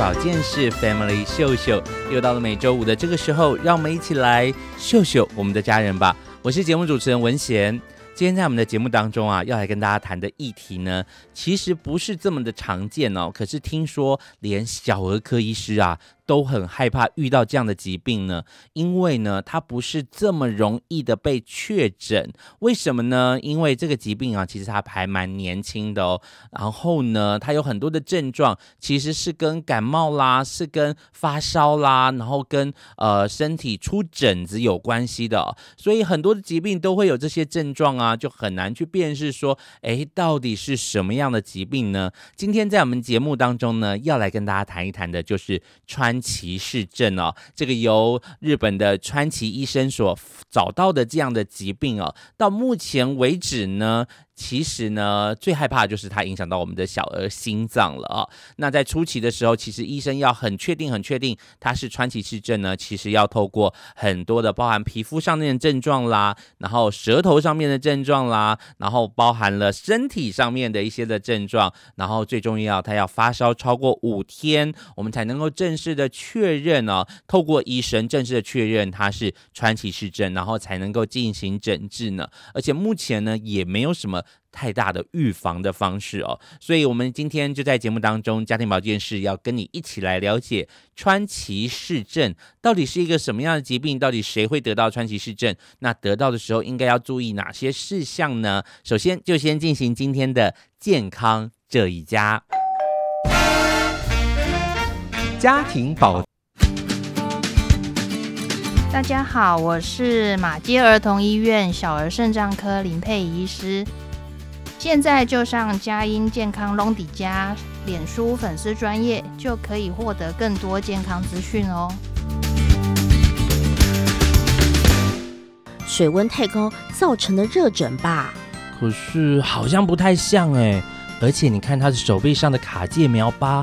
保健室 Family 秀秀，又到了每周五的这个时候，让我们一起来秀秀我们的家人吧。我是节目主持人文贤，今天在我们的节目当中啊，要来跟大家谈的议题呢，其实不是这么的常见哦。可是听说连小儿科医师啊，都很害怕遇到这样的疾病呢，因为呢，它不是这么容易的被确诊。为什么呢？因为这个疾病啊，其实它还蛮年轻的哦。然后呢，它有很多的症状，其实是跟感冒啦，是跟发烧啦，然后跟呃身体出疹子有关系的。所以很多的疾病都会有这些症状啊，就很难去辨识说，诶，到底是什么样的疾病呢？今天在我们节目当中呢，要来跟大家谈一谈的，就是穿川崎氏症哦，这个由日本的川崎医生所找到的这样的疾病哦，到目前为止呢。其实呢，最害怕就是它影响到我们的小儿心脏了啊、那在初期的时候，其实医生要很确定、很确定它是川崎氏症呢，其实要透过很多的包含皮肤上面的症状啦，然后舌头上面的症状啦，然后包含了身体上面的一些的症状，然后最重要，他要发烧超过五天，我们才能够正式的确认哦，透过医生正式的确认它是川崎氏症，然后才能够进行诊治呢。而且目前呢，也没有什么。太大的预防的方式哦，所以我们今天就在节目当中，家庭保健室要跟你一起来了解川崎氏症到底是一个什么样的疾病，到底谁会得到川崎氏症？那得到的时候应该要注意哪些事项呢？首先就先进行今天的健康这一家，家庭保。大家好，我是马街儿童医院小儿肾脏科林佩医师。现在就上佳音健康隆迪家脸书粉丝专页，就可以获得更多健康资讯哦。水温太高造成的热疹吧？可是好像不太像哎，而且你看他的手臂上的卡介苗疤，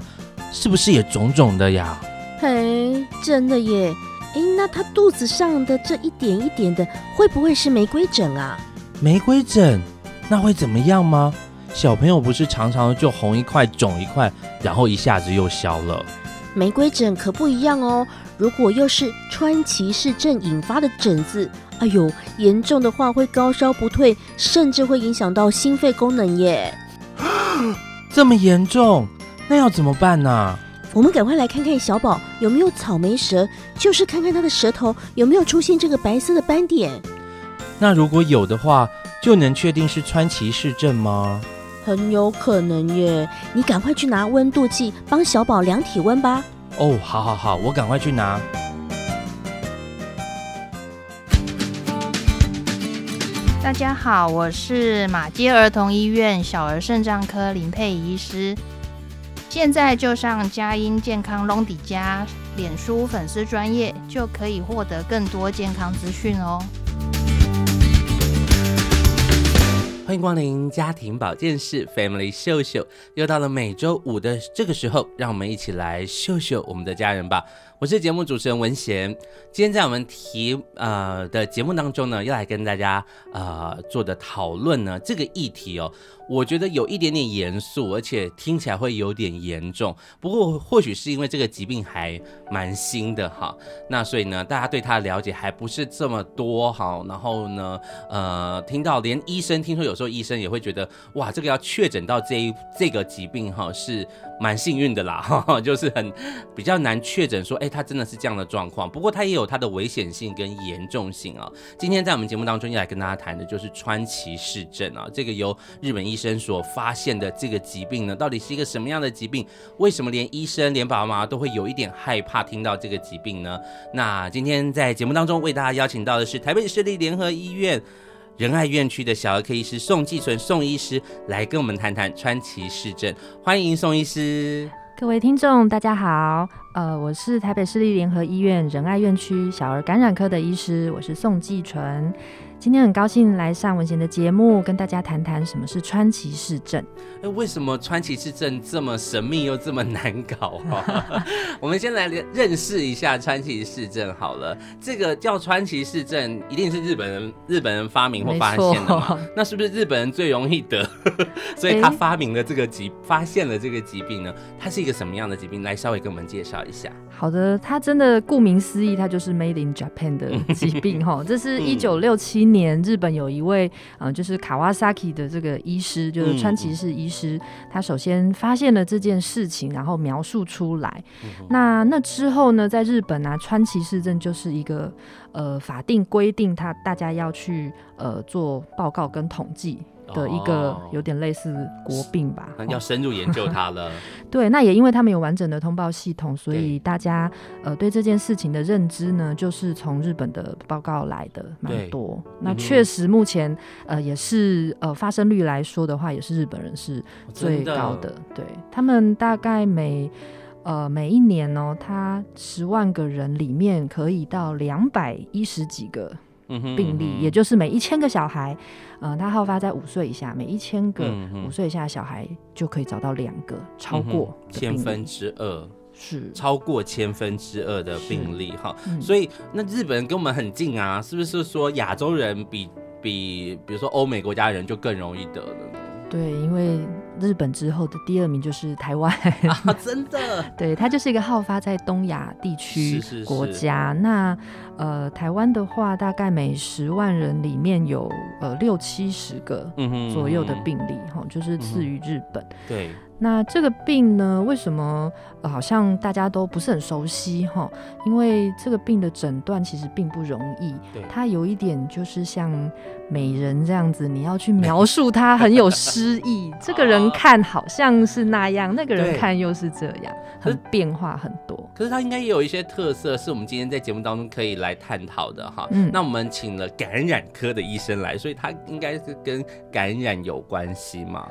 是不是也肿肿的呀？嘿，真的耶！哎，那他肚子上的这一点一点的，会不会是玫瑰疹啊？玫瑰疹。那会怎么样吗？小朋友不是常常就红一块肿一块，然后一下子又消了。玫瑰疹可不一样哦。如果又是川崎氏症引发的疹子，哎呦，严重的话会高烧不退，甚至会影响到心肺功能耶。这么严重？那要怎么办呢？我们赶快来看看小宝有没有草莓舌，就是看看他的舌头有没有出现这个白色的斑点。那如果有的话，就能确定是川崎市症吗？很有可能耶！你赶快去拿温度计帮小宝量体温吧。哦，好好好，我赶快去拿。大家好，我是马街儿童医院小儿肾脏科林佩仪医师。现在就上佳音健康隆迪家脸书粉丝专业，就可以获得更多健康资讯哦。欢迎光临家庭保健室 Family 秀秀，又到了每周五的这个时候，让我们一起来秀秀我们的家人吧。我是节目主持人文贤，今天在我们题呃的节目当中呢，要来跟大家呃做的讨论呢，这个议题哦，我觉得有一点点严肃，而且听起来会有点严重。不过或许是因为这个疾病还蛮新的哈，那所以呢，大家对它的了解还不是这么多哈。然后呢，呃，听到连医生听说有时候医生也会觉得，哇，这个要确诊到这一这个疾病哈，是蛮幸运的啦，哈哈，就是很比较难确诊说，哎，他真的是这样的状况。不过他也有他的危险性跟严重性啊。今天在我们节目当中要来跟大家谈的就是川崎氏症啊，这个由日本医生所发现的这个疾病呢，到底是一个什么样的疾病？为什么连医生连爸爸妈妈都会有一点害怕听到这个疾病呢？那今天在节目当中为大家邀请到的是台北市立联合医院仁爱院区的小儿科医师宋继存宋医师来跟我们谈谈川崎市症，欢迎宋医师。各位听众，大家好，呃，我是台北市立联合医院仁爱院区小儿感染科的医师，我是宋继纯。今天很高兴来上文贤的节目，跟大家谈谈什么是川崎氏症。哎，为什么川崎氏症这么神秘又这么难搞啊？我们先来认识一下川崎氏症好了。这个叫川崎氏症，一定是日本人日本人发明或发现的嘛？那是不是日本人最容易得？所以他发明了这个疾，发现了这个疾病呢？它是一个什么样的疾病？来稍微跟我们介绍一下。好的，它真的顾名思义，它就是 Made in Japan 的 疾病哈。这是一九六七年，日本有一位嗯，就是卡瓦萨基的这个医师，就是川崎市医师，他首先发现了这件事情，然后描述出来。那那之后呢，在日本啊，川崎市政就是一个呃法定规定，他大家要去呃做报告跟统计。的一个有点类似国病吧，哦、要深入研究它了。对，那也因为他们有完整的通报系统，所以大家呃对这件事情的认知呢，就是从日本的报告来的蛮多。那确实目前呃也是呃发生率来说的话，也是日本人是最高的。的对，他们大概每呃每一年呢、喔，他十万个人里面可以到两百一十几个。病例，也就是每一千个小孩，嗯、呃，他好发在五岁以下，每一千个五岁以下的小孩就可以找到两个，超过千分之二，是。超过千分之二的病例哈。嗯、所以那日本人跟我们很近啊，是不是说亚洲人比比，比如说欧美国家人就更容易得呢？对，因为日本之后的第二名就是台湾 啊，真的，对，它就是一个好发在东亚地区国家。是是是，那呃，台湾的话，大概每十万人里面有呃六七十个左右的病例，哈、嗯，就是次于日本。嗯、对。那这个病呢，为什么、呃、好像大家都不是很熟悉哈？因为这个病的诊断其实并不容易，对它有一点就是像美人这样子，你要去描述它 很有诗意。这个人看好像是那样，那个人看又是这样，很变化很多。可是它应该也有一些特色，是我们今天在节目当中可以来探讨的哈。嗯，那我们请了感染科的医生来，所以他应该是跟感染有关系吗？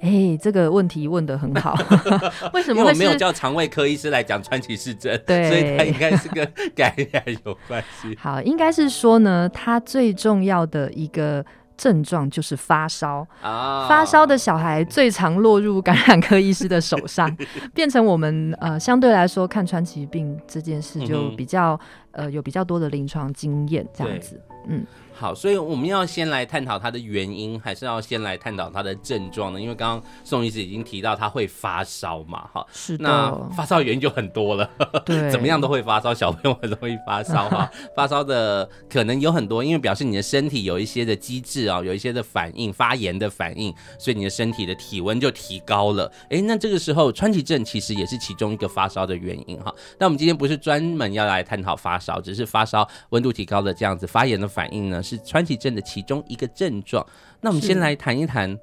哎、欸，这个问题问得很好。为什么？我没有叫肠胃科医师来讲川崎氏症，对，所以他应该是跟 感染有关系。好，应该是说呢，它最重要的一个症状就是发烧啊。发烧的小孩最常落入感染科医师的手上，变成我们呃相对来说看川崎病这件事就比较、嗯、呃有比较多的临床经验这样子，嗯。好，所以我们要先来探讨它的原因，还是要先来探讨它的症状呢？因为刚刚宋医师已经提到他会发烧嘛，哈，是的。那发烧原因就很多了，对，怎么样都会发烧，小朋友很容易发烧哈。发烧的可能有很多，因为表示你的身体有一些的机制啊，有一些的反应，发炎的反应，所以你的身体的体温就提高了。哎，那这个时候川崎症其实也是其中一个发烧的原因哈。那我们今天不是专门要来探讨发烧，只是发烧温度提高的这样子发炎的反应呢，是川崎症的其中一个症状。那我们先来谈一谈，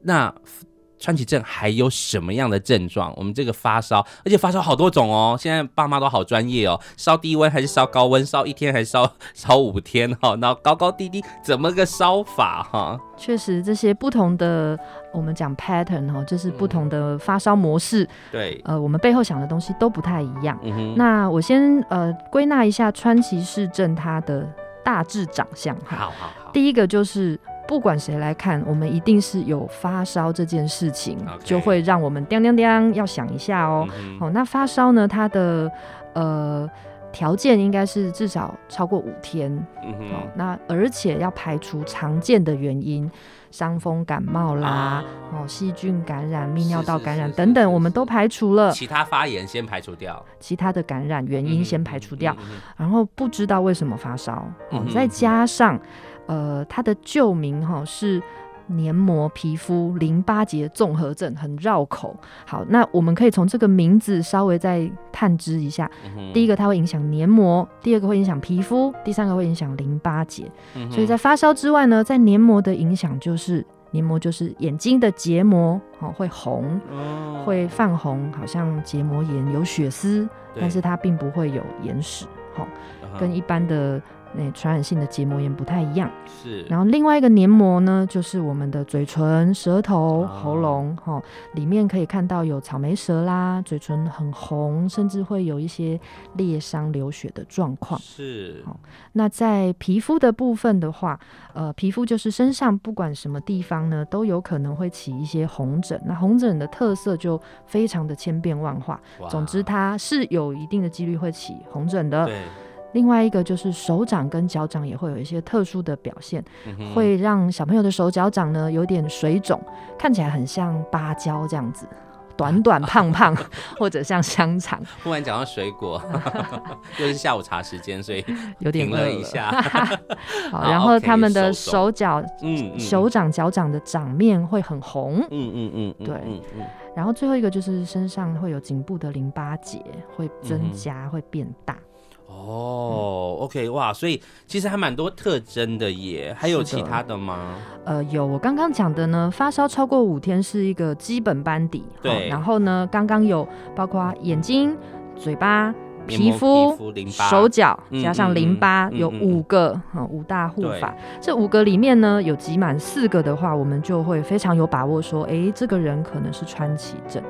那川崎症还有什么样的症状？我们这个发烧，而且发烧好多种哦。现在爸妈都好专业哦，烧低温还是烧高温？烧一天还是烧烧五天？哈，然后高高低低怎么个烧法？哈，确实这些不同的，我们讲 pattern 哈，就是不同的发烧模式。嗯、对，呃，我们背后想的东西都不太一样。嗯。那我先呃归纳一下川崎市症它的。大致长相哈，好好好。第一个就是不管谁来看，我们一定是有发烧这件事情，Okay. 就会让我们叮叮叮要想一下哦。嗯哦，那发烧呢？它的呃条件应该是至少超过五天。嗯哼。哦，那而且要排除常见的原因。伤风感冒啦，哦，细菌感染、泌尿道感染等等，我们都排除了。其他发炎先排除掉，其他的感染原因先排除掉，然后不知道为什么发烧，再加上，呃，他的旧名哈是黏膜、皮肤、淋巴结综合症，很绕口。好，那我们可以从这个名字稍微再探知一下。嗯、第一个，它会影响黏膜；第二个，会影响皮肤；第三个，会影响淋巴结。嗯、所以在发烧之外呢，在黏膜的影响就是黏膜就是眼睛的结膜，哦，会红，哦、会泛红，好像结膜炎有血丝，但是它并不会有眼屎，哦，跟一般的。那传染性的结膜炎不太一样，是。然后另外一个黏膜呢，就是我们的嘴唇、舌头、喉咙，哈、哦，里面可以看到有草莓舌啦，嘴唇很红，甚至会有一些裂伤、流血的状况。是。好、哦，那在皮肤的部分的话，呃，皮肤就是身上不管什么地方呢，都有可能会起一些红疹。那红疹的特色就非常的千变万化。总之，它是有一定的几率会起红疹的。对。另外一个就是手掌跟脚掌也会有一些特殊的表现，会让小朋友的手脚掌呢有点水肿，看起来很像芭蕉这样子，短短胖胖，或者像香肠。忽然讲到水果，又是下午茶时间，所以有点饿一下。好，然后他们的手脚、嗯、手掌、脚掌的掌面会很红。嗯嗯嗯，对。然后最后一个就是身上会有颈部的淋巴结会增加，嗯、会变大。哦，OK，哇，所以其实还蛮多特征的耶，还有其他的吗？的呃，有，我刚刚讲的呢，发烧超过五天是一个基本班底，对。然后呢，刚刚有包括眼睛、嘴巴。皮肤、手脚加上淋巴有五个，五大护法。这五个里面呢，有集满四个的话，我们就会非常有把握说，哎，这个人可能是川崎症。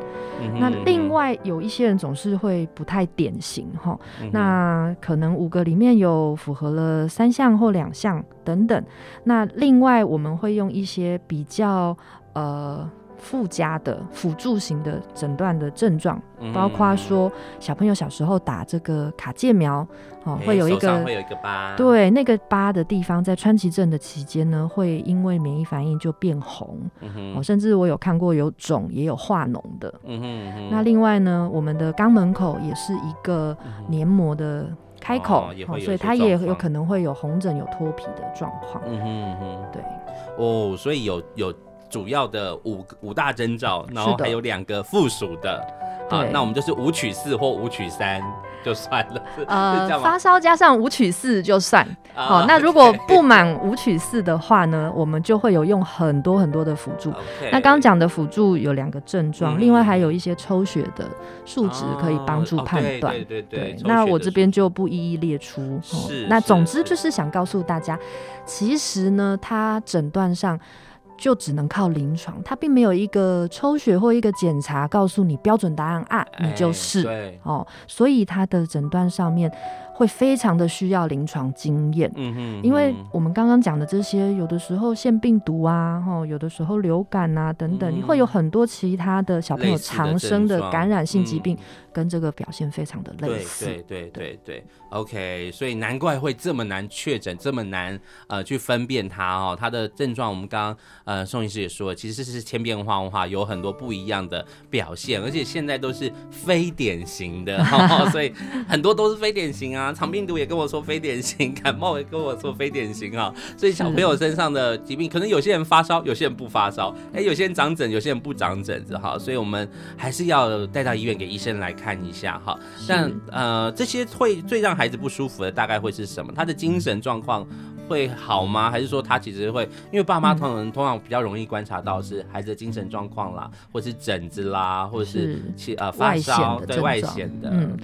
那另外有一些人总是会不太典型哈，那可能五个里面有符合了三项或两项等等。那另外我们会用一些比较呃。附加的辅助型的诊断的症状，包括说小朋友小时候打这个卡介苗，哦，会有一个会有一个疤，对，那个疤的地方在川崎症的期间呢，会因为免疫反应就变红，哦，甚至我有看过有肿也有化脓的，嗯哼，那另外呢，我们的肛门口也是一个黏膜的开口，所以它也有可能会有红疹有脱皮的状况，嗯哼，对，哦，所以有有。主要的五五大征兆，然后还有两个附属的，好，那我们就是五取四或五取三就算了。呃，发烧加上五取四就算。好，那 如果不满五取四的话呢，我们就会有用很多很多的辅助。那刚刚讲的辅助有两个症状，另外还有一些抽血的数值可以帮助判断。对对对。那我这边就不一一列出。是。那总之就是想告诉大家，其实呢，它诊断上。就只能靠临床，它并没有一个抽血或一个检查告诉你标准答案啊，你就是、欸、哦，所以它的诊断上面会非常的需要临床经验，嗯哼，因为我们刚刚讲的这些，有的时候腺病毒啊，吼，有的时候流感啊等等，你、嗯、会有很多其他的小朋友常生的感染性疾病。嗯跟这个表现非常的类似，对对对。对对，OK，所以难怪会这么难确诊，这么难呃去分辨它哦，它的症状我们刚刚呃宋医师也说了，其实是千变万化，有很多不一样的表现，而且现在都是非典型的，哦、所以很多都是非典型啊，肠病毒也跟我说非典型，感冒也跟我说非典型啊，所以小朋友身上的疾病，可能有些人发烧，有些人不发烧，哎，有些人长疹，有些人不长疹子哈，所以我们还是要带到医院给医生来看。看一下哈，但呃，这些会最让孩子不舒服的大概会是什么？他的精神状况会好吗？还是说他其实会？因为爸妈通常通常比较容易观察到是孩子的精神状况啦，或是疹子啦，或者是其呃发烧对外显的。嗯，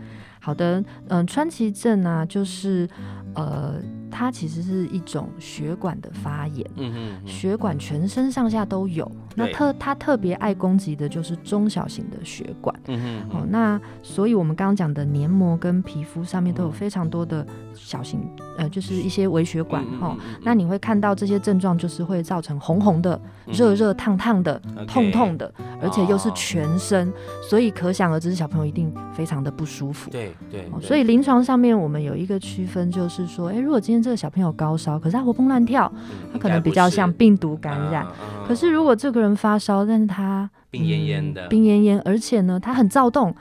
好的，嗯、川崎镇啊，就是呃。它其实是一种血管的发炎，嗯嗯，血管全身上下都有。那特它特别爱攻击的就是中小型的血管，嗯哼，哦，那所以我们刚刚讲的黏膜跟皮肤上面都有非常多的小型，呃，就是一些微血管，哈。那你会看到这些症状，就是会造成红红的、热热烫烫的、痛痛的，而且又是全身，所以可想而知，小朋友一定非常的不舒服。对对。所以临床上面我们有一个区分，就是说，哎，如果今天这个小朋友高烧，可是他活蹦乱跳，他可能比较像病毒感染。可是如果这个人发烧，但是他病恹恹的，病恹恹，而且呢，他很躁动，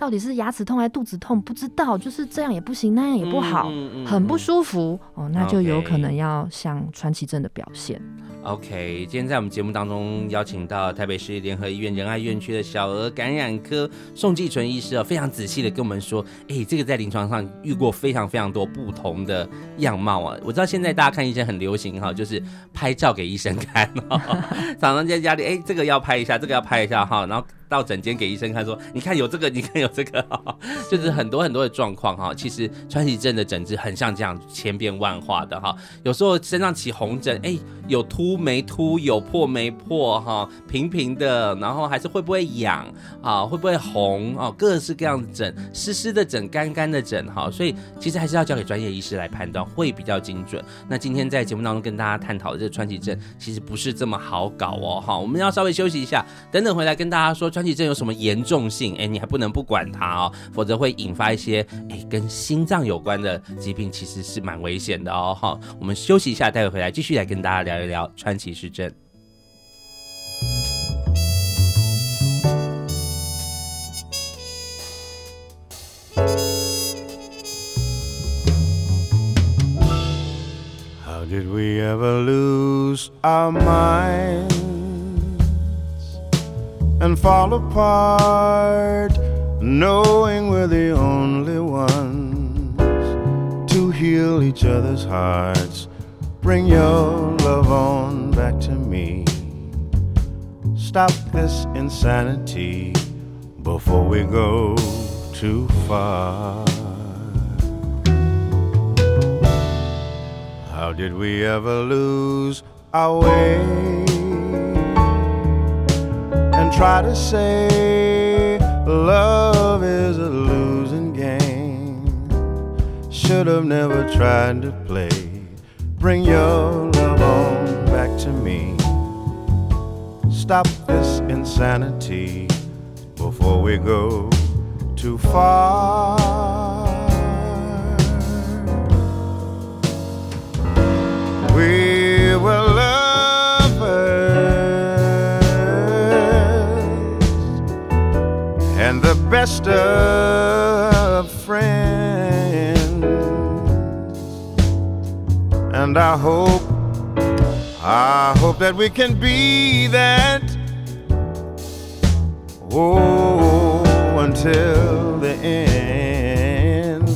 到底是牙齿痛还是肚子痛，不知道，就是这样也不行，那样也不好，很不舒服哦，那就有可能要像川崎症的表现。OK，今天在我们节目当中邀请到台北市联合医院仁爱院区的小儿感染科宋继纯医师啊，非常仔细的跟我们说，哎，这个在临床上遇过非常非常多不同的样貌啊。我知道现在大家看医生很流行哈，就是拍照给医生看，常常在家里，哎，这个要拍一下，这个要拍一下哈，然后。到诊间给医生看，说：“你看有这个，你看有这个，就是很多很多的状况哈。其实川崎症的诊治很像这样千变万化的哈。有时候身上起红疹，哎，有秃没秃，有破没破哈，平平的，然后还是会不会痒啊？会不会红啊？各式各样的疹，湿湿的疹，干干的疹哈。所以其实还是要交给专业医师来判断，会比较精准。那今天在节目当中跟大家探讨的这个川崎症，其实不是这么好搞哦哈。我们要稍微休息一下，等等回来跟大家说。”川川崎症有什么严重性？哎，你还不能不管它哦，否则会引发一些哎跟心脏有关的疾病，其实是蛮危险的哦。好，我们休息一下，待会回来继续来跟大家聊一聊川崎氏症。How did we ever lose our mind? And fall apart, knowing we're the only ones to heal each other's hearts. Bring your love on back to me. Stop this insanity before we go too far. How did we ever lose our way? Try to say love is a losing game. Should have never tried to play. Bring your love on back to me. Stop this insanity before we go too far. We I hope, I hope that we can be that. Oh, until the end.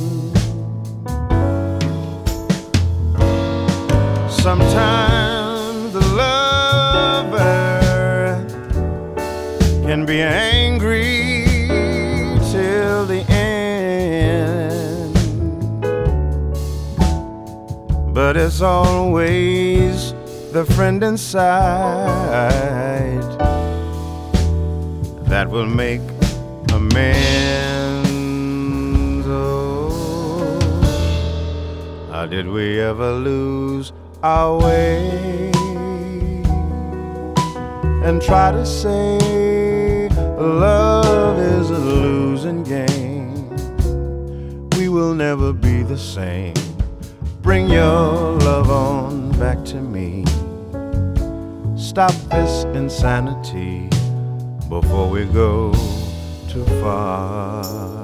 Sometimes the lover can be angry but it's always the friend inside that will make amends. Oh, how did we ever lose our way and try to say love is a losing game? We will never be the same Bring your love on back to me. Stop this insanity before we go too far.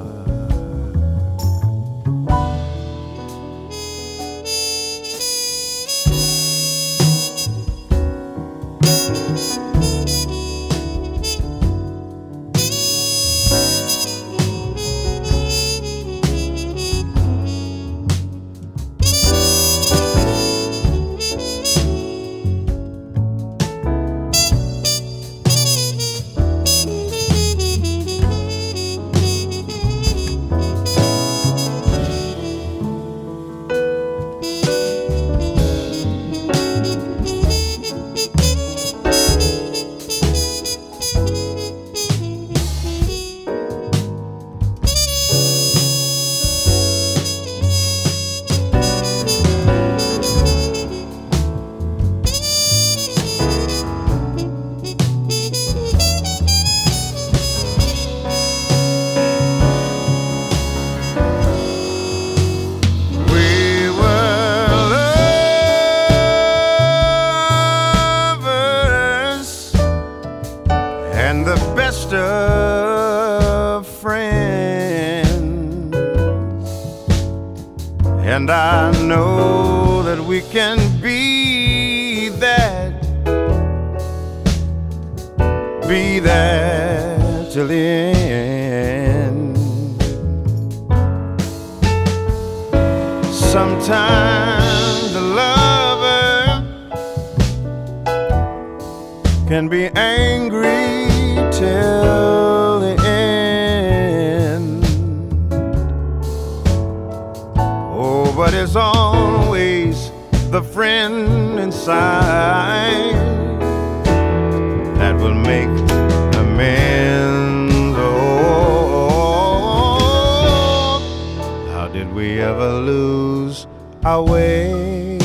Did we ever lose our way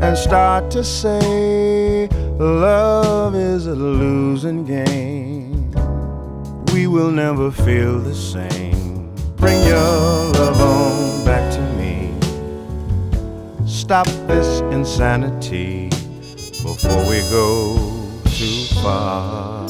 and start to say love is a losing game? We will never feel the same. Bring your love on back to me. Stop this insanity before we go too far.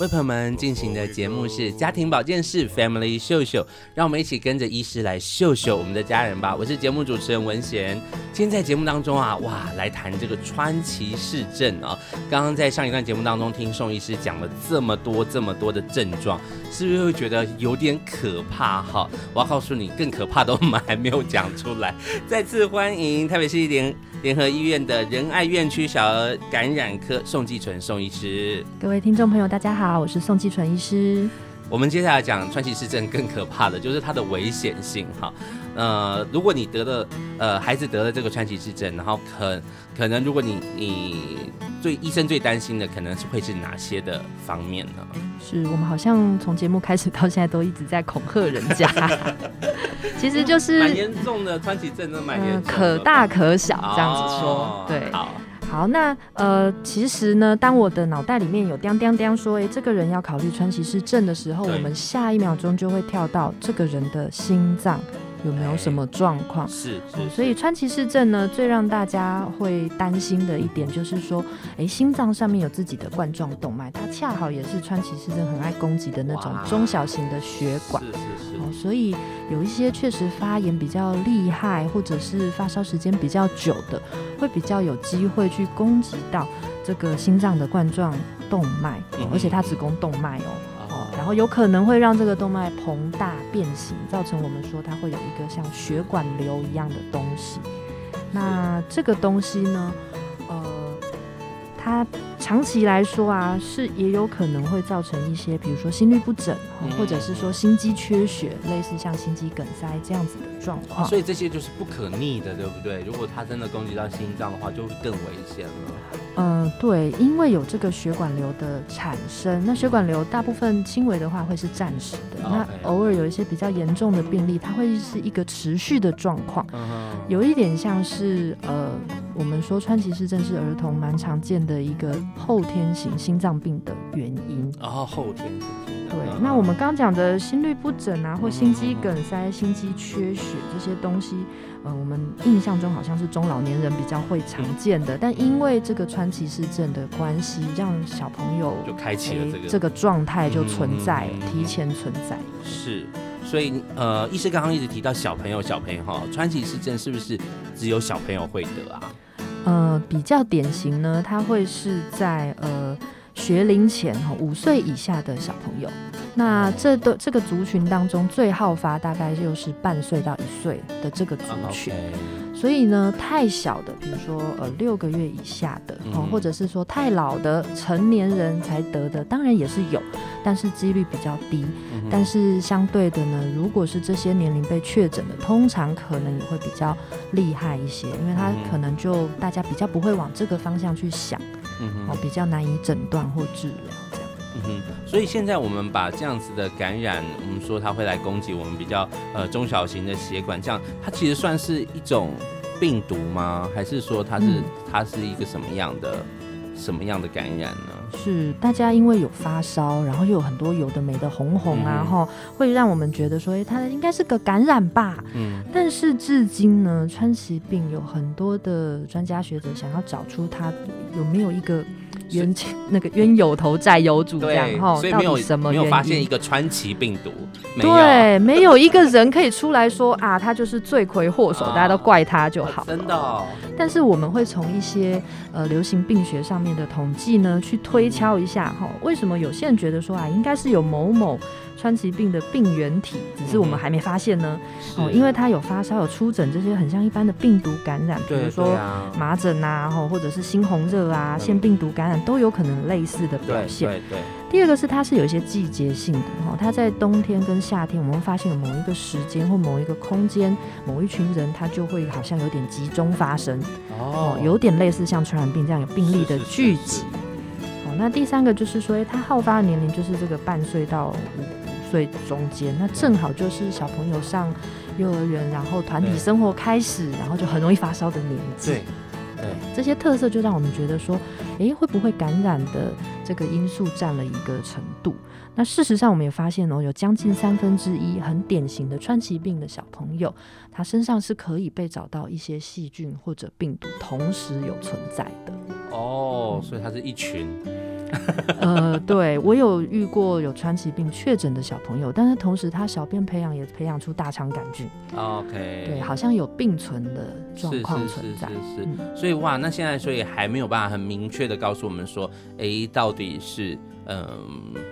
为朋友们进行的节目是家庭保健室 Family 秀秀，让我们一起跟着医师来秀秀我们的家人吧。我是节目主持人文贤，今天在节目当中啊，哇，来谈这个川崎氏症啊。刚刚在上一段节目当中听宋医师讲了这么多这么多的症状，是不是会觉得有点可怕哈？我要告诉你，更可怕的我们还没有讲出来。再次欢迎台北市联联合医院的仁爱院区小儿感染科宋继纯宋医师。各位听众朋友，大家好。好，我是宋继纯医师。我们接下来讲川崎氏症更可怕的就是它的危险性哈。呃，如果你得了呃孩子得了这个川崎氏症，然后可可能如果你你最医生最担心的可能是会是哪些的方面呢？是我们好像从节目开始到现在都一直在恐吓人家，其实就是蛮严重的川崎症，真的蛮严重的，可大可小这样子说，哦、对。好好，那呃，其实呢，当我的脑袋里面有叮叮叮说，诶，这个人要考虑川崎市症的时候，我们下一秒钟就会跳到这个人的心脏有没有什么状况。是，是，嗯，所以川崎氏症呢，最让大家会担心的一点就是说，哎，心脏上面有自己的冠状动脉，它恰好也是川崎氏症很爱攻击的那种中小型的血管。是是是。哦，所以有一些确实发炎比较厉害，或者是发烧时间比较久的。会比较有机会去攻击到这个心脏的冠状动脉，而且它只攻动脉哦，哦，然后有可能会让这个动脉膨大变形，造成我们说它会有一个像血管瘤一样的东西。那这个东西呢，呃，它。长期来说啊，是也有可能会造成一些，比如说心律不整，或者是说心肌缺血，类似像心肌梗塞这样子的状况。啊，所以这些就是不可逆的，对不对？如果它真的攻击到心脏的话，就会更危险了。嗯，对，因为有这个血管瘤的产生，那血管瘤大部分轻微的话会是暂时的，那偶尔有一些比较严重的病例，它会是一个持续的状况。有一点像是呃，我们说川崎市症是儿童蛮常见的一个。后天型心脏病的原因哦，后天型心脏对。那我们刚讲的心律不整啊，或心肌梗塞、心肌缺血这些东西，呃，我们印象中好像是中老年人比较会常见的，但因为这个川崎市症的关系，让小朋友就开启了这个、欸、这个状态就存在，提前存在。是，所以呃，医师刚刚一直提到小朋友，小朋友哈，川崎市症是不是只有小朋友会得啊？呃，比较典型呢，它会是在呃学龄前哈五岁以下的小朋友，那这的这个族群当中最好发大概就是半岁到一岁的这个族群。Okay. 所以呢，太小的，比如说呃六个月以下的，哦，或者是说太老的成年人才得的，当然也是有，但是几率比较低。但是相对的呢，如果是这些年龄被确诊的，通常可能也会比较厉害一些，因为他可能就大家比较不会往这个方向去想，哦，比较难以诊断或治疗这样。嗯哼，所以现在我们把这样子的感染，我们说它会来攻击我们比较呃中小型的血管，这样它其实算是一种病毒吗？还是说它是、嗯、它是一个什么样的什么样的感染呢？是大家因为有发烧，然后又有很多有的没的红红啊，哈、嗯，会让我们觉得说，哎、欸，它应该是个感染吧？嗯，但是至今呢，川崎病有很多的专家学者想要找出它有没有一个。冤那个冤有头债有主这样哈，所以没有什么没有发现一个川崎病毒，没对，没有一个人可以出来说啊，他就是罪魁祸首，大家都怪他就好。真的，哦，但是我们会从一些呃流行病学上面的统计呢，去推敲一下哈，为什么有些人觉得说啊，应该是有某某。川崎病的病原体，只是我们还没发现呢。哦，因为它有发烧、有出疹这些很像一般的病毒感染，比如说麻疹啊，或者是猩红热啊、腺病毒感染都有可能类似的表现。对对。第二个是它是有一些季节性的哈，它在冬天跟夏天，我们会发现有某一个时间或某一个空间、某一群人，它就会好像有点集中发生哦，有点类似像传染病这样有病例的聚集。好，那第三个就是说，它好发的年龄就是这个半岁到五。最中间，那正好就是小朋友上幼儿园，然后团体生活开始，然后就很容易发烧的年纪。对，对，这些特色就让我们觉得说，诶，会不会感染的这个因素占了一个程度？那事实上，我们也发现哦，有将近三分之一很典型的川崎病的小朋友，他身上是可以被找到一些细菌或者病毒同时有存在的。哦，所以它是一群。呃，对，我有遇过有川崎病确诊的小朋友，但是同时他小便培养也培养出大肠杆菌。OK，对，好像有并存的状况存在。是是，是，是，是，嗯，所以哇，那现在所以还没有办法很明确的告诉我们说，哎，到底是。嗯，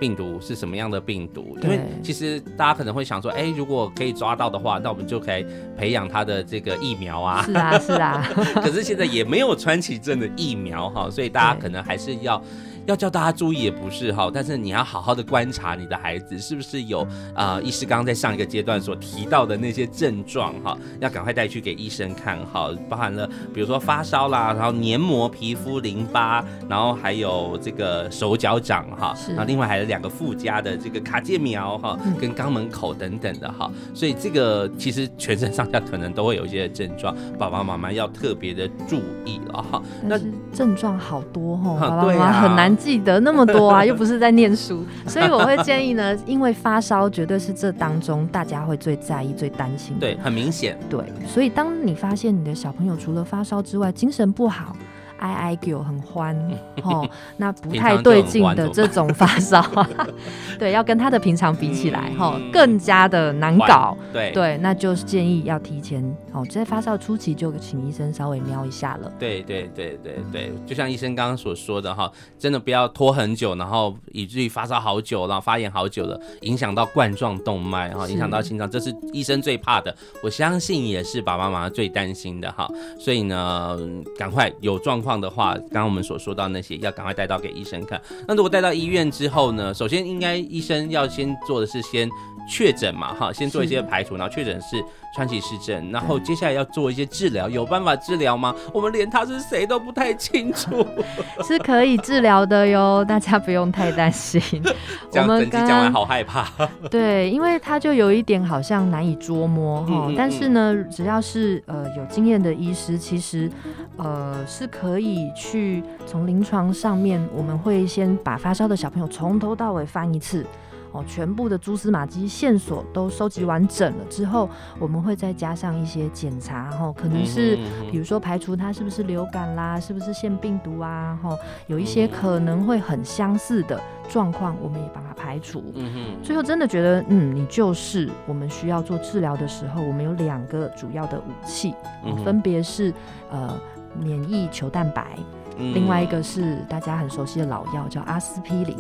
病毒是什么样的病毒？因为其实大家可能会想说，哎、欸，如果可以抓到的话，那我们就可以培养它的这个疫苗啊。是啊，是啊。可是现在也没有川崎症的疫苗哈，所以大家可能还是要。要叫大家注意也不是哈，但是你要好好的观察你的孩子是不是有啊、呃，医师刚刚在上一个阶段所提到的那些症状哈，要赶快带去给医生看哈，包含了比如说发烧啦，然后黏膜皮肤淋巴，然后还有这个手脚掌哈，然后另外还有两个附加的这个卡介苗哈，跟肛门口等等的哈，所以这个其实全身上下可能都会有一些症状，爸爸妈妈要特别的注意了哈。那症状好多哈，爸爸妈妈很难。记得那么多啊，又不是在念书，所以我会建议呢，因为发烧绝对是这当中大家会最在意、最担心的。对，很明显。对，所以当你发现你的小朋友除了发烧之外，精神不好。哀哀叫很欢，哦，那不太对劲的这种发烧，对，要跟他的平常比起来，哈、嗯，更加的难搞，对。对，那就是建议要提前，哦，在发烧初期就请医生稍微瞄一下了。对对对对对，就像医生刚刚所说的哈，真的不要拖很久，然后以至于发烧好久，然后发炎好久了，影响到冠状动脉，然后影响到心脏，这是医生最怕的，我相信也是爸爸妈妈最担心的哈，所以呢，赶快有状况。的话，刚刚我们所说到那些，要赶快带到给医生看。那如果带到医院之后呢？首先应该医生要先做的是先确诊嘛，哈，先做一些排除，然后确诊是川崎氏症，然后接下来要做一些治疗。有办法治疗吗？我们连他是谁都不太清楚。是可以治疗的哟，大家不用太担心。我们整集讲完好害怕。对，因为他就有一点好像难以捉摸哈，但是呢，只要是呃有经验的医师，其实呃是可以去从临床上面，我们会先把发烧的小朋友从头到尾翻一次。哦，全部的蛛丝马迹线索都收集完整了之后，我们会再加上一些检查，哈，可能是比如说排除它是不是流感啦，是不是腺病毒啊，哈，有一些可能会很相似的状况，我们也把它排除。嗯哼，最后真的觉得，嗯，你就是我们需要做治疗的时候，我们有两个主要的武器，分别是呃免疫球蛋白，另外一个是大家很熟悉的老药叫阿司匹林。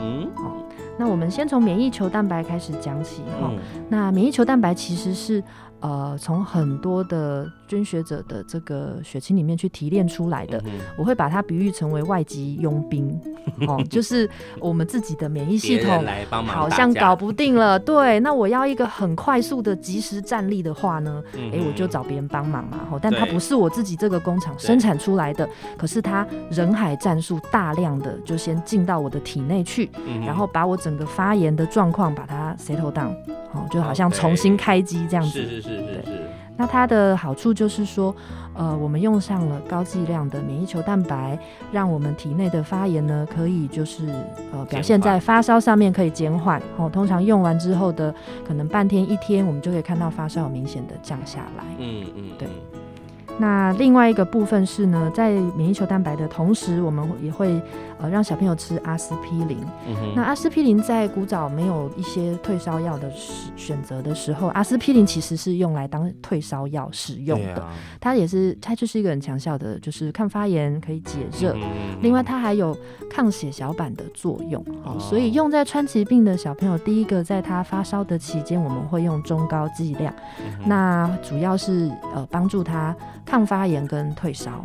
嗯，好。那我们先从免疫球蛋白开始讲起哈。嗯、那免疫球蛋白其实是呃从很多的捐血者的这个血清里面去提炼出来的。我会把它比喻成为外籍佣兵 哦，就是我们自己的免疫系统好像搞不定了。对，那我要一个很快速的及时战力的话呢，哎、我就找别人帮忙嘛。哦，但它不是我自己这个工厂生产出来的，可是它人海战术大量的就先进到我的体内去，然后把我。整个发炎的状况，把它 settle down，哦，就好像重新开机这样子。是是是是是。那它的好处就是说，呃，我们用上了高剂量的免疫球蛋白，让我们体内的发炎呢，可以就是呃表现在发烧上面可以减缓。哦，通常用完之后的可能半天一天，我们就可以看到发烧有明显的降下来。嗯嗯，对。那另外一个部分是呢，在免疫球蛋白的同时，我们也会呃让小朋友吃阿司匹林。嗯、那阿司匹林在古早没有一些退烧药的选择的时候，阿司匹林其实是用来当退烧药使用的。啊、它也是它就是一个很强效的，就是抗发炎，可以解热。嗯、另外，它还有抗血小板的作用。哦、所以用在川崎病的小朋友，第一个在他发烧的期间，我们会用中高剂量。嗯、那主要是呃帮助他。抗发炎跟退烧，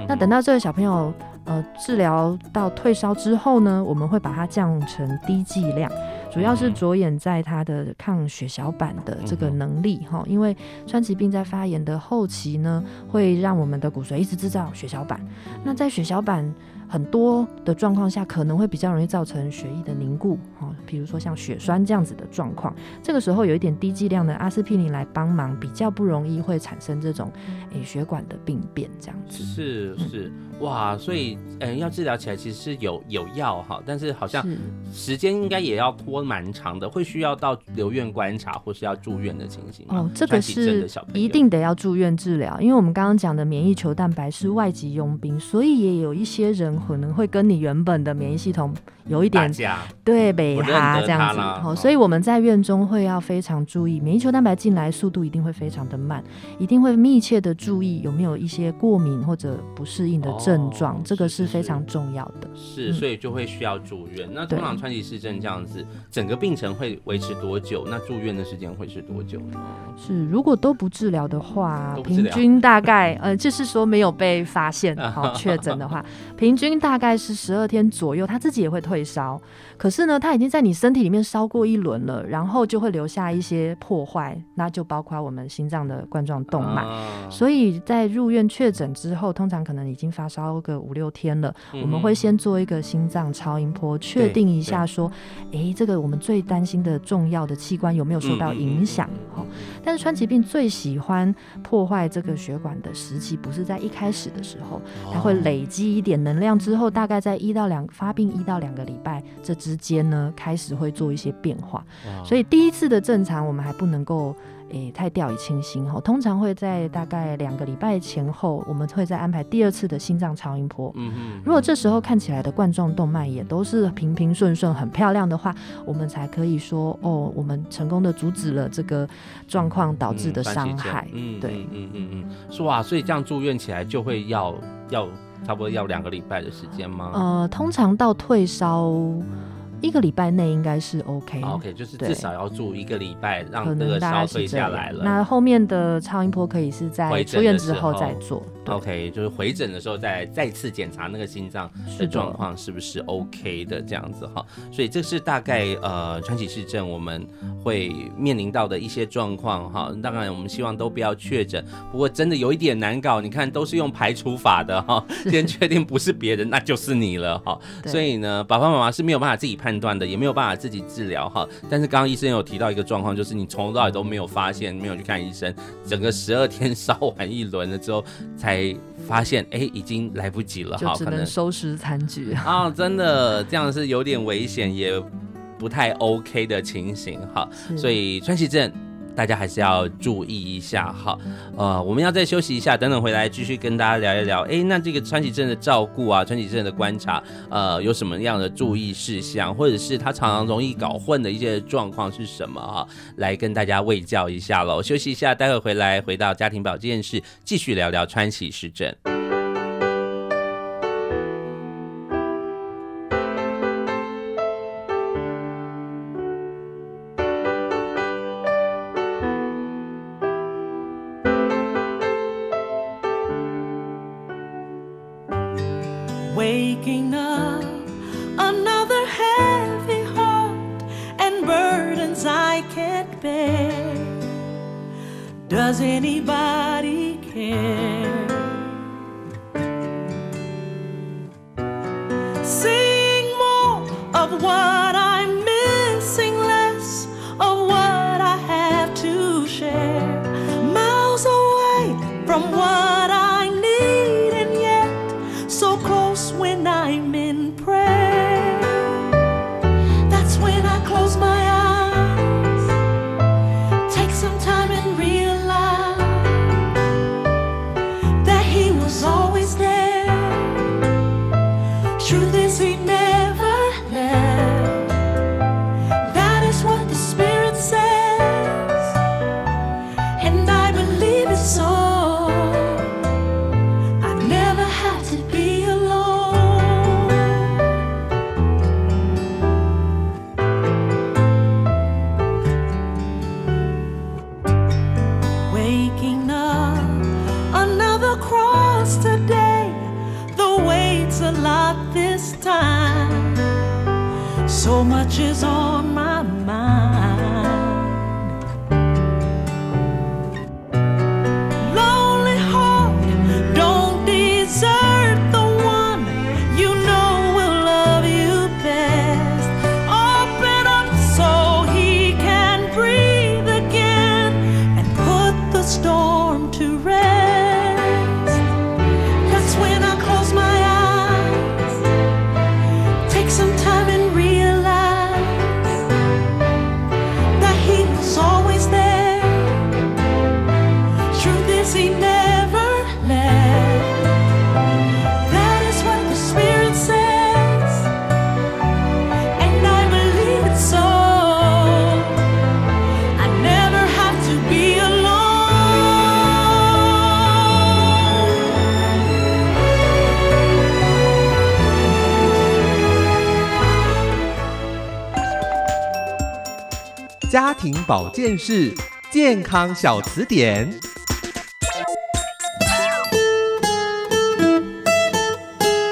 嗯、那等到这个小朋友呃治疗到退烧之后呢，我们会把它降成低剂量，主要是着眼在他的抗血小板的这个能力哈，嗯、因为川崎病在发炎的后期呢，会让我们的骨髓一直制造血小板，那在血小板。很多的状况下可能会比较容易造成血液的凝固，哦，比如说像血栓这样子的状况，这个时候有一点低剂量的阿司匹林来帮忙，比较不容易会产生这种诶血管的病变这样子。是是，哇，所以嗯要治疗起来其实是有有药哈，但是好像时间应该也要拖蛮长的，会需要到留院观察或是要住院的情形。哦，这个是一定得要住院治疗，因为我们刚刚讲的免疫球蛋白是外籍佣兵，所以也有一些人。可能会跟你原本的免疫系统有一点对北哈这样子，哦，所以我们在院中会要非常注意免疫球蛋白进来速度一定会非常的慢，一定会密切的注意有没有一些过敏或者不适应的症状，哦、这个是非常重要的。是，所以就会需要住院。嗯、那通常川崎市症这样子，整个病程会维持多久？那住院的时间会是多久呢？是，如果都不治疗的话，平均大概呃，就是说没有被发现好确诊的话，平均。大概是十二天左右，他自己也会退烧。可是呢，他已经在你身体里面烧过一轮了，然后就会留下一些破坏，那就包括我们心脏的冠状动脉。啊、所以在入院确诊之后，通常可能已经发烧个五六天了，嗯、我们会先做一个心脏超音波，确定一下说，哎，这个我们最担心的重要的器官有没有受到影响？好、嗯嗯，但是川崎病最喜欢破坏这个血管的时期，不是在一开始的时候，它会累积一点能量之后，大概在一到两发病一到两个礼拜这之间呢，开始会做一些变化，所以第一次的正常我们还不能够诶、欸、太掉以轻心哈。通常会在大概两个礼拜前后，我们会再安排第二次的心脏超音波。嗯嗯，如果这时候看起来的冠状动脉也都是平平顺顺、很漂亮的话，我们才可以说哦，我们成功的阻止了这个状况导致的伤害。嗯，对，嗯嗯嗯，是哇，所以这样住院起来就会要要差不多要两个礼拜的时间吗？呃，通常到退烧。一个礼拜内应该是 OK，OK，、就是至少要住一个礼拜，让那个烧退下来了。那后面的超音波可以是在出院之后再做。OK，就是回诊的时候再再次检查那个心脏的状况是不是 OK 的这样子哈。所以这是大概呃川崎市政我们会面临到的一些状况哈。当然我们希望都不要确诊，不过真的有一点难搞。你看都是用排除法的哈，先确定不是别人，那就是你了哈。对所以呢，爸爸妈妈是没有办法自己判断的，也没有办法自己治疗哈。但是刚刚医生有提到一个状况，就是你从头到尾都没有发现，没有去看医生，整个十二天烧完一轮了之后才。发现哎，已经来不及了哈，就只能收拾残局啊、哦！真的这样是有点危险，也不太 OK 的情形哈。所以川崎症。大家还是要注意一下哈，呃，我们要再休息一下，等等回来继续跟大家聊一聊。哎，那这个川崎症的照顾啊，川崎症的观察，呃，有什么样的注意事项，或者是他常常容易搞混的一些状况是什么哈？来跟大家喂教一下喽。休息一下，待会回来回到家庭保健室，继续聊聊川崎氏症。Does anybody care? Sing more of what 保健室健康小词典。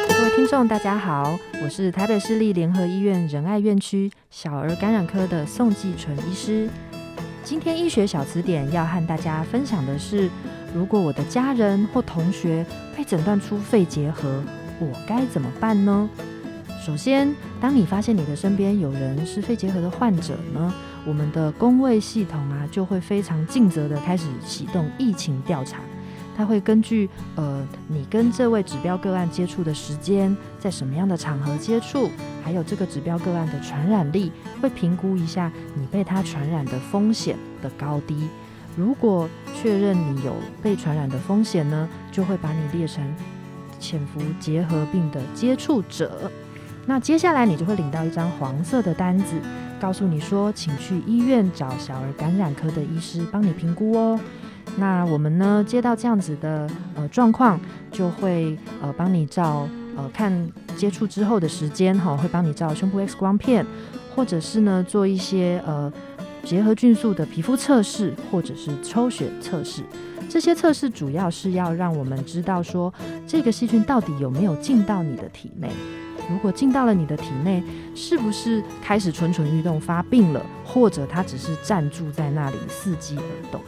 各位听众，大家好，我是台北市立联合医院仁爱院区小儿感染科的宋继纯医师。今天医学小词典要和大家分享的是，如果我的家人或同学被诊断出肺结核，我该怎么办呢？首先，当你发现你的身边有人是肺结核的患者呢，我们的工卫系统啊就会非常尽责的开始启动疫情调查。它会根据呃你跟这位指标个案接触的时间，在什么样的场合接触，还有这个指标个案的传染力，会评估一下你被它传染的风险的高低。如果确认你有被传染的风险呢，就会把你列成潜伏结核病的接触者。那接下来你就会领到一张黄色的单子，告诉你说，请去医院找小儿感染科的医师帮你评估哦。那我们呢，接到这样子的呃状况，就会呃帮你照呃看接触之后的时间哈，会帮你照胸部 X 光片，或者是呢做一些呃结核菌素的皮肤测试，或者是抽血测试。这些测试主要是要让我们知道说，这个细菌到底有没有进到你的体内。如果进到了你的体内，是不是开始蠢蠢欲动发病了，或者它只是暂住在那里伺机而动？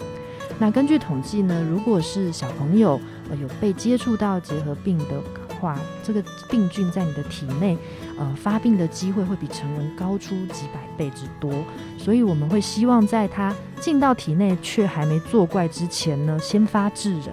那根据统计呢，如果是小朋友呃有被接触到结核病的话，这个病菌在你的体内呃发病的机会会比成人高出几百倍之多。所以我们会希望在它进到体内却还没作怪之前呢，先发制人。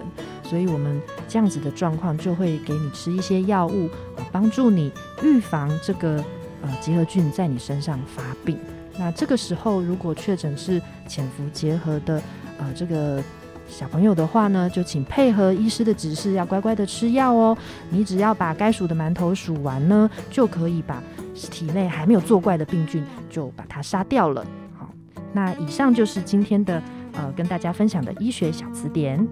所以我们这样子的状况就会给你吃一些药物，呃，帮助你预防这个呃结核菌在你身上发病。那这个时候如果确诊是潜伏结核的呃这个小朋友的话呢，就请配合医师的指示，要乖乖的吃药哦。你只要把该数的馒头数完呢，就可以把体内还没有作怪的病菌就把它杀掉了。好，那以上就是今天的呃跟大家分享的医学小词典。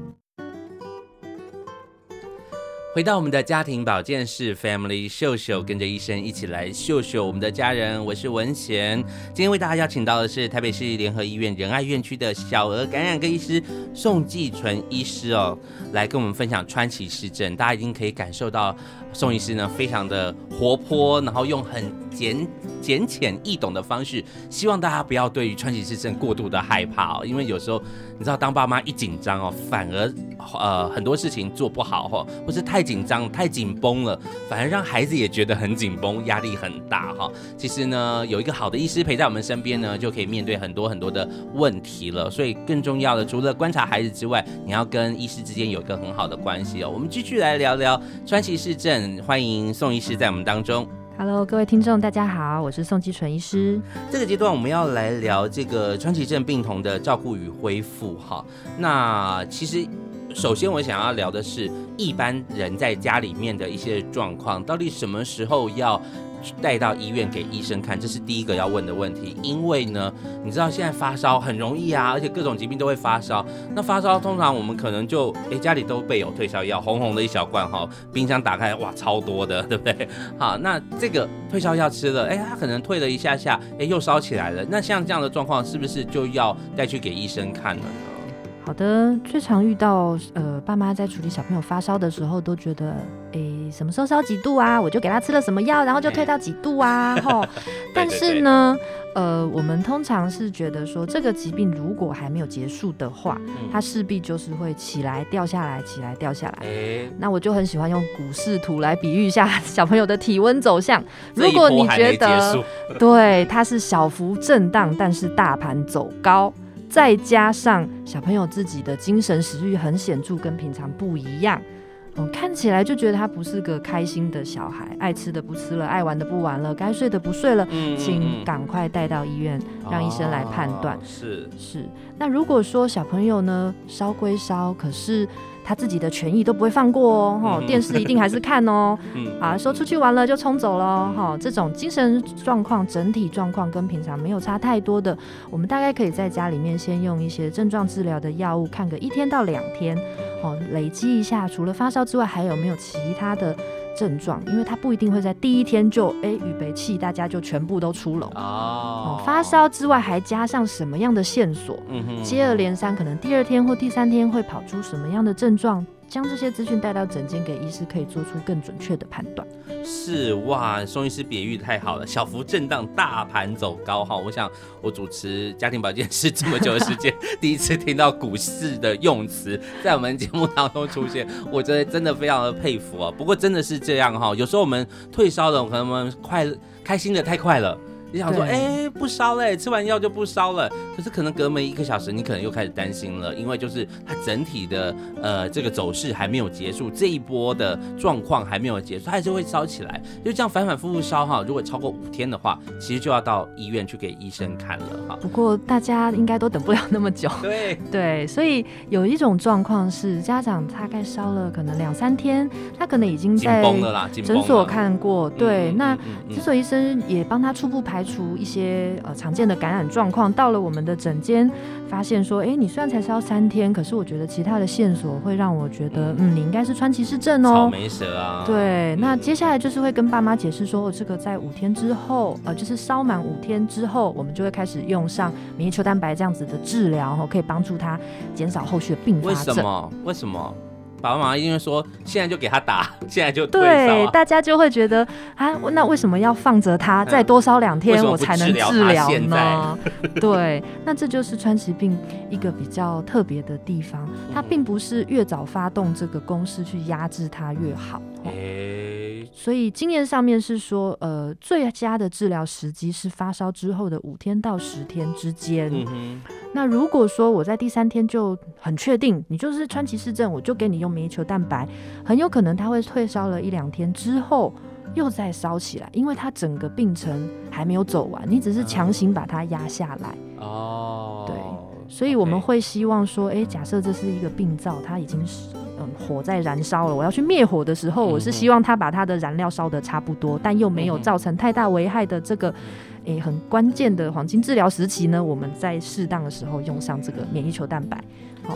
回到我们的家庭保健室，Family 秀秀，跟着医生一起来秀秀我们的家人。我是文贤，今天为大家邀请到的是台北市联合医院仁爱院区的小儿感染科医师宋继纯医师哦，来跟我们分享川崎氏症。大家已经可以感受到宋医师呢非常的活泼，然后用很简简浅易懂的方式，希望大家不要对于川崎氏症过度的害怕哦，因为有时候你知道当爸妈一紧张哦，反而呃很多事情做不好哦，或是太。紧张太紧绷了，反而让孩子也觉得很紧绷，压力很大哈。其实呢，有一个好的医师陪在我们身边呢，就可以面对很多很多的问题了。所以更重要的，除了观察孩子之外，你要跟医师之间有一个很好的关系哦。我们继续来聊聊川崎氏症，欢迎宋医师在我们当中。Hello，各位听众，大家好，我是宋基纯医师。这个阶段我们要来聊这个川崎症病童的照顾与恢复哈。那其实。首先，我想要聊的是一般人在家里面的一些状况，到底什么时候要带到医院给医生看？这是第一个要问的问题。因为呢，你知道现在发烧很容易啊，而且各种疾病都会发烧。那发烧通常我们可能就诶家里都备有退烧药，红红的一小罐哈，冰箱打开哇超多的，对不对？好，那这个退烧药吃了，诶他可能退了一下下，诶又烧起来了。那像这样的状况，是不是就要带去给医生看了呢？好的，最常遇到呃，爸妈在处理小朋友发烧的时候，都觉得，诶，什么时候烧几度啊？我就给他吃了什么药，然后就退到几度啊？吼，但是呢，呃，我们通常是觉得说，这个疾病如果还没有结束的话，它势必就是会起来掉下来，起来掉下来。那我就很喜欢用股市图来比喻一下小朋友的体温走向。如果你觉得对，它是小幅震荡，但是大盘走高。再加上小朋友自己的精神食欲很显著，跟平常不一样，嗯，看起来就觉得他不是个开心的小孩，爱吃的不吃了，爱玩的不玩了，该睡的不睡了，请赶快带到医院，让医生来判断。是是，那如果说小朋友呢，烧归烧，可是。他自己的权益都不会放过哦，哈，电视一定还是看哦，啊，说出去玩了就冲走了，哈，这种精神状况整体状况跟平常没有差太多的，我们大概可以在家里面先用一些症状治疗的药物，看个一天到两天，哦，累积一下，除了发烧之外，还有没有其他的症状？因为它不一定会在第一天就哎预备气，大家就全部都出笼哦。发烧之外还加上什么样的线索？接二连三，可能第二天或第三天会跑出什么样的症状？将这些资讯带到诊间给医师，可以做出更准确的判断。是哇，宋医师比喻太好了，小幅震荡，大盘走高哈。我想我主持家庭保健室这么久的时间，第一次听到股市的用词在我们节目当中出现，我觉得真的非常的佩服啊。不过真的是这样哈，有时候我们退烧了，可能我们快开心的太快了。你想说，哎、欸，不烧嘞，吃完药就不烧了。可是可能隔没一个小时，你可能又开始担心了，因为就是它整体的呃这个走势还没有结束，这一波的状况还没有结束，它还是会烧起来。就这样反反复复烧哈，如果超过五天的话，其实就要到医院去给医生看了哈。不过大家应该都等不了那么久。对 对，所以有一种状况是，家长大概烧了可能两三天，他可能已经在诊所看过。对，那诊所医生也帮他初步排。排除一些呃常见的感染状况，到了我们的诊间，发现说，哎，你虽然才烧三天，可是我觉得其他的线索会让我觉得，嗯，你应该是川崎氏症哦。草莓蛇啊。对，那接下来就是会跟爸妈解释说，哦，这个在五天之后，呃，就是烧满五天之后，我们就会开始用上免疫球蛋白这样子的治疗，然后可以帮助他减少后续的并发症。为什么？为什么？爸爸妈妈一定会说，现在就给他打，现在就、啊、对，大家就会觉得啊，那为什么要放着他？再多烧两天，我才能治疗呢？对，那这就是川崎病一个比较特别的地方，它并不是越早发动这个攻势去压制它越好。欸、所以经验上面是说，呃，最佳的治疗时机是发烧之后的五天到十天之间。嗯那如果说我在第三天就很确定你就是川崎氏症，我就给你用免疫球蛋白，很有可能他会退烧了一两天之后又再烧起来，因为他整个病程还没有走完，你只是强行把它压下来。哦，对，所以我们会希望说，哎，假设这是一个病灶，它已经是嗯火在燃烧了，我要去灭火的时候，我是希望它把它的燃料烧得差不多，但又没有造成太大危害的这个。诶，很关键的黄金治疗时期呢，我们在适当的时候用上这个免疫球蛋白。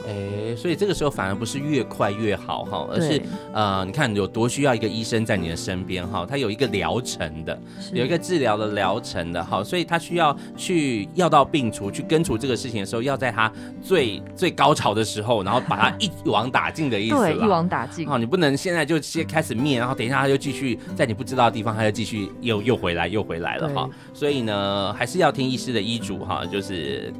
哎，所以这个时候反而不是越快越好哈，而是呃，你看有多需要一个医生在你的身边哈，他有一个疗程的，有一个治疗的疗程的哈，所以他需要去药到病除，去根除这个事情的时候，要在他最最高潮的时候，然后把它一 网打尽的意思了。对，一网打尽。好，你不能现在就先开始灭，然后等一下他就继续在你不知道的地方，他就继续又又回来又回来了哈。所以呢，还是要听医师的医嘱哈，就是。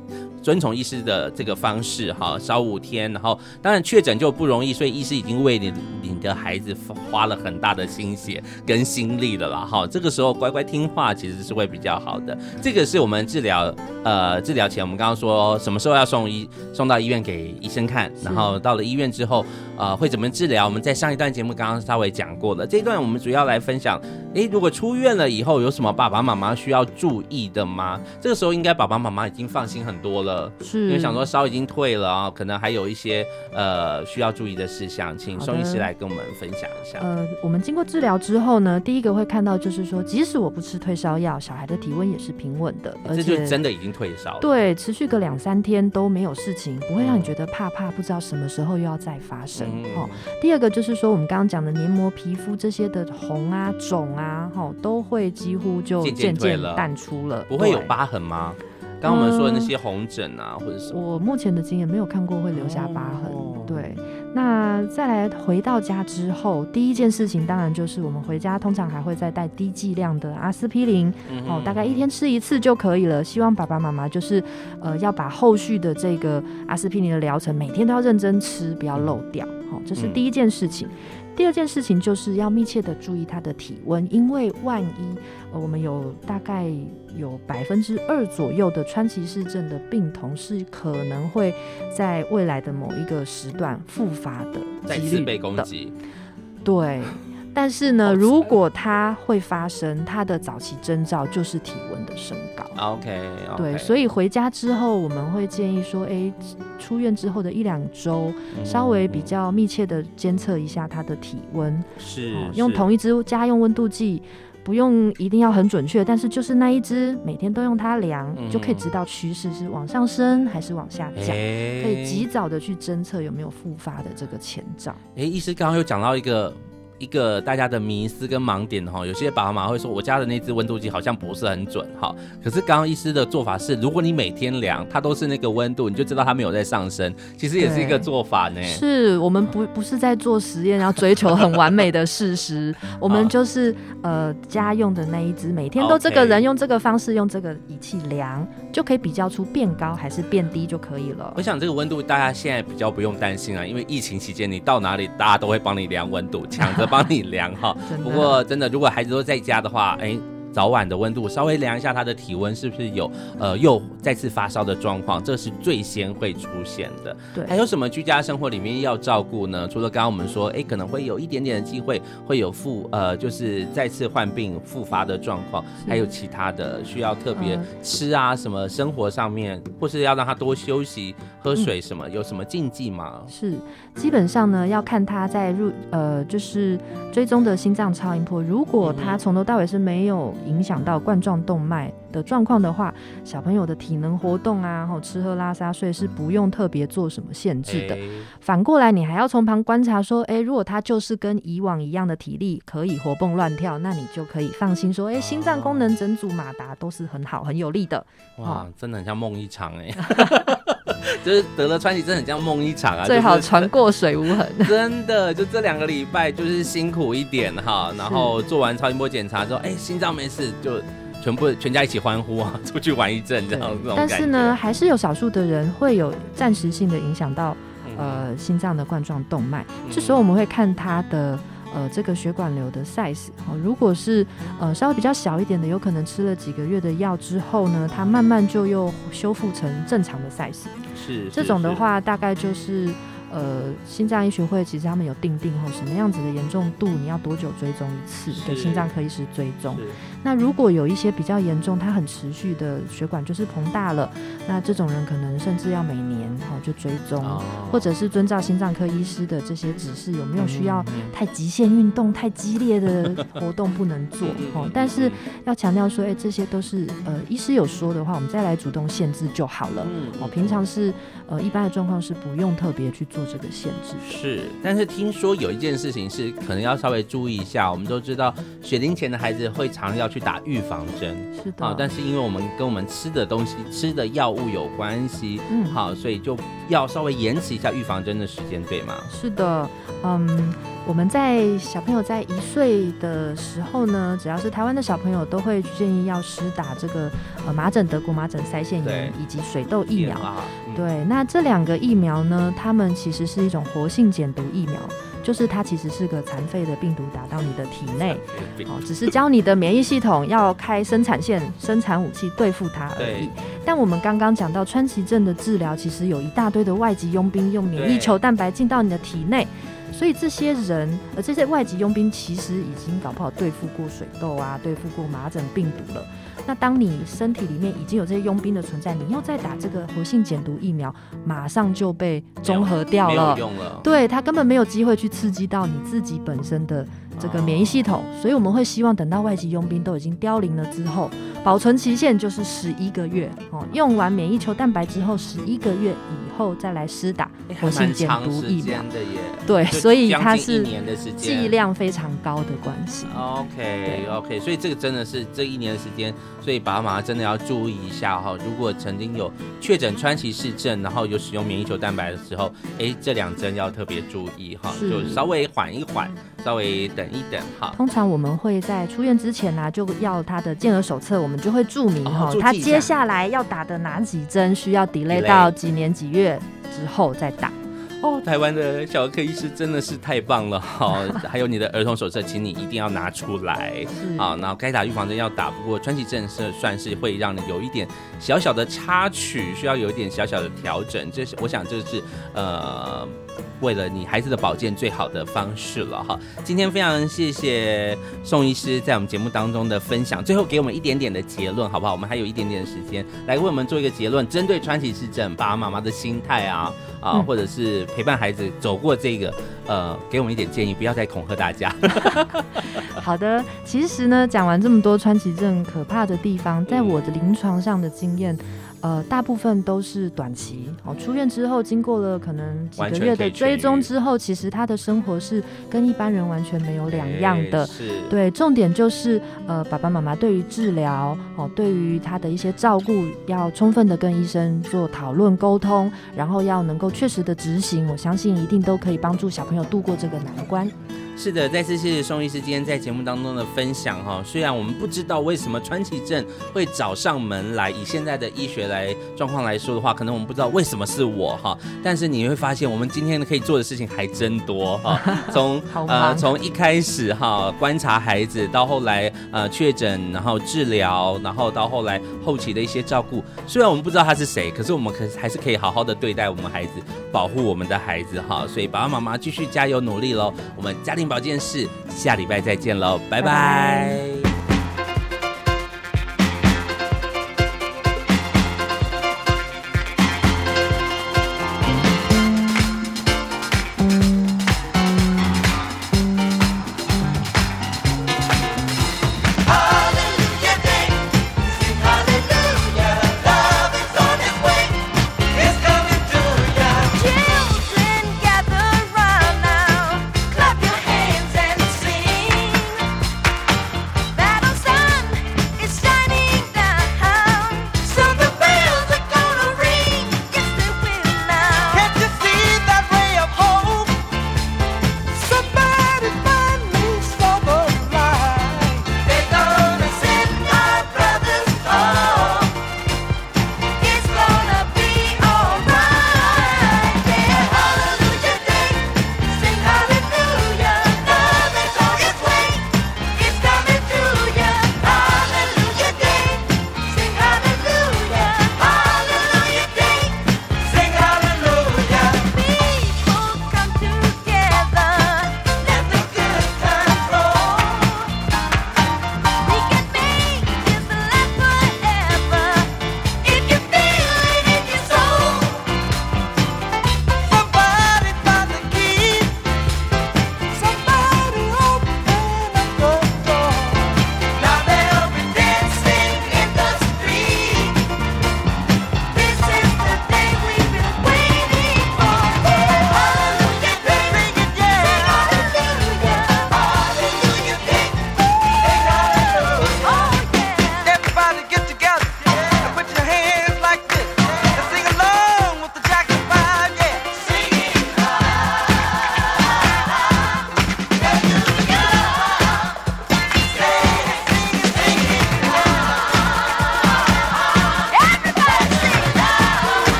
遵从医师的这个方式，哈，五天，然后当然确诊就不容易，所以医师已经为你你的孩子花了很大的心血跟心力了啦，哈，这个时候乖乖听话其实是会比较好的。这个是我们治疗，呃，治疗前我们刚刚说什么时候要送医送到医院给医生看，然后到了医院之后，呃，会怎么治疗？我们在上一段节目刚刚稍微讲过了，这一段我们主要来分享，诶，如果出院了以后有什么爸爸妈妈需要注意的吗？这个时候应该爸爸妈妈已经放心很多了。是，因为想说烧已经退了啊，可能还有一些呃需要注意的事项，请宋医师来跟我们分享一下。呃，我们经过治疗之后呢，第一个会看到就是说，即使我不吃退烧药，小孩的体温也是平稳的，而且这就真的已经退烧了。对，持续个两三天都没有事情，不会让你觉得怕怕，不知道什么时候又要再发生。嗯、哦，第二个就是说，我们刚刚讲的黏膜、皮肤这些的红啊、肿啊，哈、哦，都会几乎就渐渐淡出了。不会有疤痕吗？刚刚我们说的那些红疹啊，或者什么？我目前的经验没有看过会留下疤痕。哦对，那再来回到家之后，第一件事情当然就是我们回家通常还会再带低剂量的阿司匹林，嗯哦，大概一天吃一次就可以了。希望爸爸妈妈就是呃要把后续的这个阿司匹林的疗程每天都要认真吃，不要漏掉。哦，这是第一件事情。嗯第二件事情就是要密切的注意他的体温，因为万一呃我们有大概有百分之二左右的川崎氏症的病童是可能会在未来的某一个时段复发的，再次被攻击。对。但是呢，如果它会发生，它的早期征兆就是体温的升高。OK，, okay 对，所以回家之后，我们会建议说，哎，出院之后的一两周，稍微比较密切的监测一下他的体温。是、哦，用同一支家用温度计，不用一定要很准确，但是就是那一只，每天都用它量，嗯、就可以知道趋势是往上升还是往下降，可以及早的去侦测有没有复发的这个前兆。哎，医师刚刚又讲到一个。一个大家的迷思跟盲点哈，有些爸爸妈妈会说，我家的那只温度计好像不是很准哈。可是刚刚医师的做法是，如果你每天量，它都是那个温度，你就知道它没有在上升。其实也是一个做法呢。是我们不不是在做实验，要追求很完美的事实。我们就是呃家用的那一只，每天都这个人用这个方式用这个仪器量，就可以比较出变高还是变低就可以了。我想这个温度大家现在比较不用担心啊，因为疫情期间你到哪里大家都会帮你量温度，抢着。帮你量哈，不过真的，如果孩子都在家的话，哎。早晚的温度稍微量一下，他的体温是不是有呃又再次发烧的状况？这是最先会出现的。对，还有什么居家生活里面要照顾呢？除了刚刚我们说，哎，可能会有一点点的机会会有复呃，就是再次患病复发的状况，还有其他的需要特别吃啊、呃、什么生活上面，或是要让他多休息、喝水什么，嗯、有什么禁忌吗？是，基本上呢要看他在入呃就是追踪的心脏超音波，如果他从头到尾是没有。影响到冠状动脉的状况的话，小朋友的体能活动啊，然后吃喝拉撒睡是不用特别做什么限制的。欸、反过来，你还要从旁观察说，哎、欸，如果他就是跟以往一样的体力，可以活蹦乱跳，那你就可以放心说，哎、欸，心脏功能整组马达都是很好、很有力的。哇，真的很像梦一场哎、欸，就是得了川崎，真的很像梦一场啊。最好船过水无痕。真的，就这两个礼拜就是辛苦一点哈，然后做完超音波检查之后，哎、欸，心脏没事就。全部全家一起欢呼啊！出去玩一阵这样这种。但是呢，还是有少数的人会有暂时性的影响到呃心脏的冠状动脉。这时候我们会看他的呃这个血管瘤的 size 哦，如果是呃稍微比较小一点的，有可能吃了几个月的药之后呢，它慢慢就又修复成正常的 size。是，是这种的话，大概就是。呃，心脏医学会其实他们有定定后什么样子的严重度，你要多久追踪一次？给心脏科医师追踪。那如果有一些比较严重，它很持续的血管就是膨大了，那这种人可能甚至要每年哈就追踪，哦，或者是遵照心脏科医师的这些指示，有没有需要太极限运动、太激烈的活动不能做？哦，但是要强调说，哎，这些都是呃医师有说的话，我们再来主动限制就好了。哦，平常是呃一般的状况是不用特别去做。这个限制是，但是听说有一件事情是可能要稍微注意一下。我们都知道学龄前的孩子会常要去打预防针，是的。啊，但是因为我们跟我们吃的东西、吃的药物有关系，嗯，好，所以就要稍微延迟一下预防针的时间，对吗？是的，嗯，我们在小朋友在一岁的时候呢，只要是台湾的小朋友，都会建议要施打这个呃麻疹、德国麻疹腮腺炎以及水痘疫苗。对，那这两个疫苗呢，它们其实是一种活性减毒疫苗，就是它其实是个残废的病毒打到你的体内，哦，只是教你的免疫系统要开生产线、生产武器对付它而已。但我们刚刚讲到川崎症的治疗，其实有一大堆的外籍佣兵用免疫球蛋白进到你的体内。所以这些人，呃，这些外籍佣兵其实已经搞不好对付过水痘啊，对付过麻疹病毒了。那当你身体里面已经有这些佣兵的存在，你又再打这个活性减毒疫苗，马上就被中和掉了。用了。对，它根本没有机会去刺激到你自己本身的这个免疫系统。所以我们会希望等到外籍佣兵都已经凋零了之后，保存期限就是十一个月哦。用完免疫球蛋白之后，十一个月以后。再来施打哎活性减毒疫苗。的耶，对，所以它是剂量非常高的关系。OK OK，所以这个真的是这一年的时间，所以爸爸妈妈真的要注意一下哈。如果曾经有确诊川崎氏症，然后有使用免疫球蛋白的时候，哎，这两针要特别注意哈，是就稍微缓一缓，稍微等一等哈。通常我们会在出院之前呢、啊，就要他的健儿手册，我们就会注明哈、他接下来要打的哪几针需要 delay delay 到几年几月之后再打。哦，台湾的小儿科医师真的是太棒了哈！还有你的儿童手册，请你一定要拿出来啊，然后该打预防针要打，不过川崎症是算是会让你有一点小小的插曲，需要有一点小小的调整。这是我想这是呃。为了你孩子的保健最好的方式了哈。今天非常谢谢宋医师在我们节目当中的分享，最后给我们一点点的结论好不好？我们还有一点点的时间来为我们做一个结论，针对川崎市症爸爸妈妈的心态啊啊，或者是陪伴孩子走过这个呃，给我们一点建议，不要再恐吓大家。好的，其实呢，讲完这么多川崎症可怕的地方，在我的临床上的经验。呃，大部分都是短期哦。出院之后，经过了可能几个月的追踪之后，其实他的生活是跟一般人完全没有两样的。是。对，重点就是呃，爸爸妈妈对于治疗哦，对于他的一些照顾，要充分的跟医生做讨论沟通，然后要能够确实的执行。我相信一定都可以帮助小朋友度过这个难关。是的，再次谢谢宋医师今天在节目当中的分享哈。虽然我们不知道为什么川崎症会找上门来，以现在的医学来状况来说的话，可能我们不知道为什么是我哈。但是你会发现，我们今天可以做的事情还真多哈。从呃从一开始哈观察孩子，到后来呃确诊，然后治疗，然后到后来后期的一些照顾。虽然我们不知道他是谁，可是我们可还是可以好好的对待我们孩子，保护我们的孩子哈。所以爸爸妈妈继续加油努力喽。我们家庭保健室下礼拜再见喽，拜拜。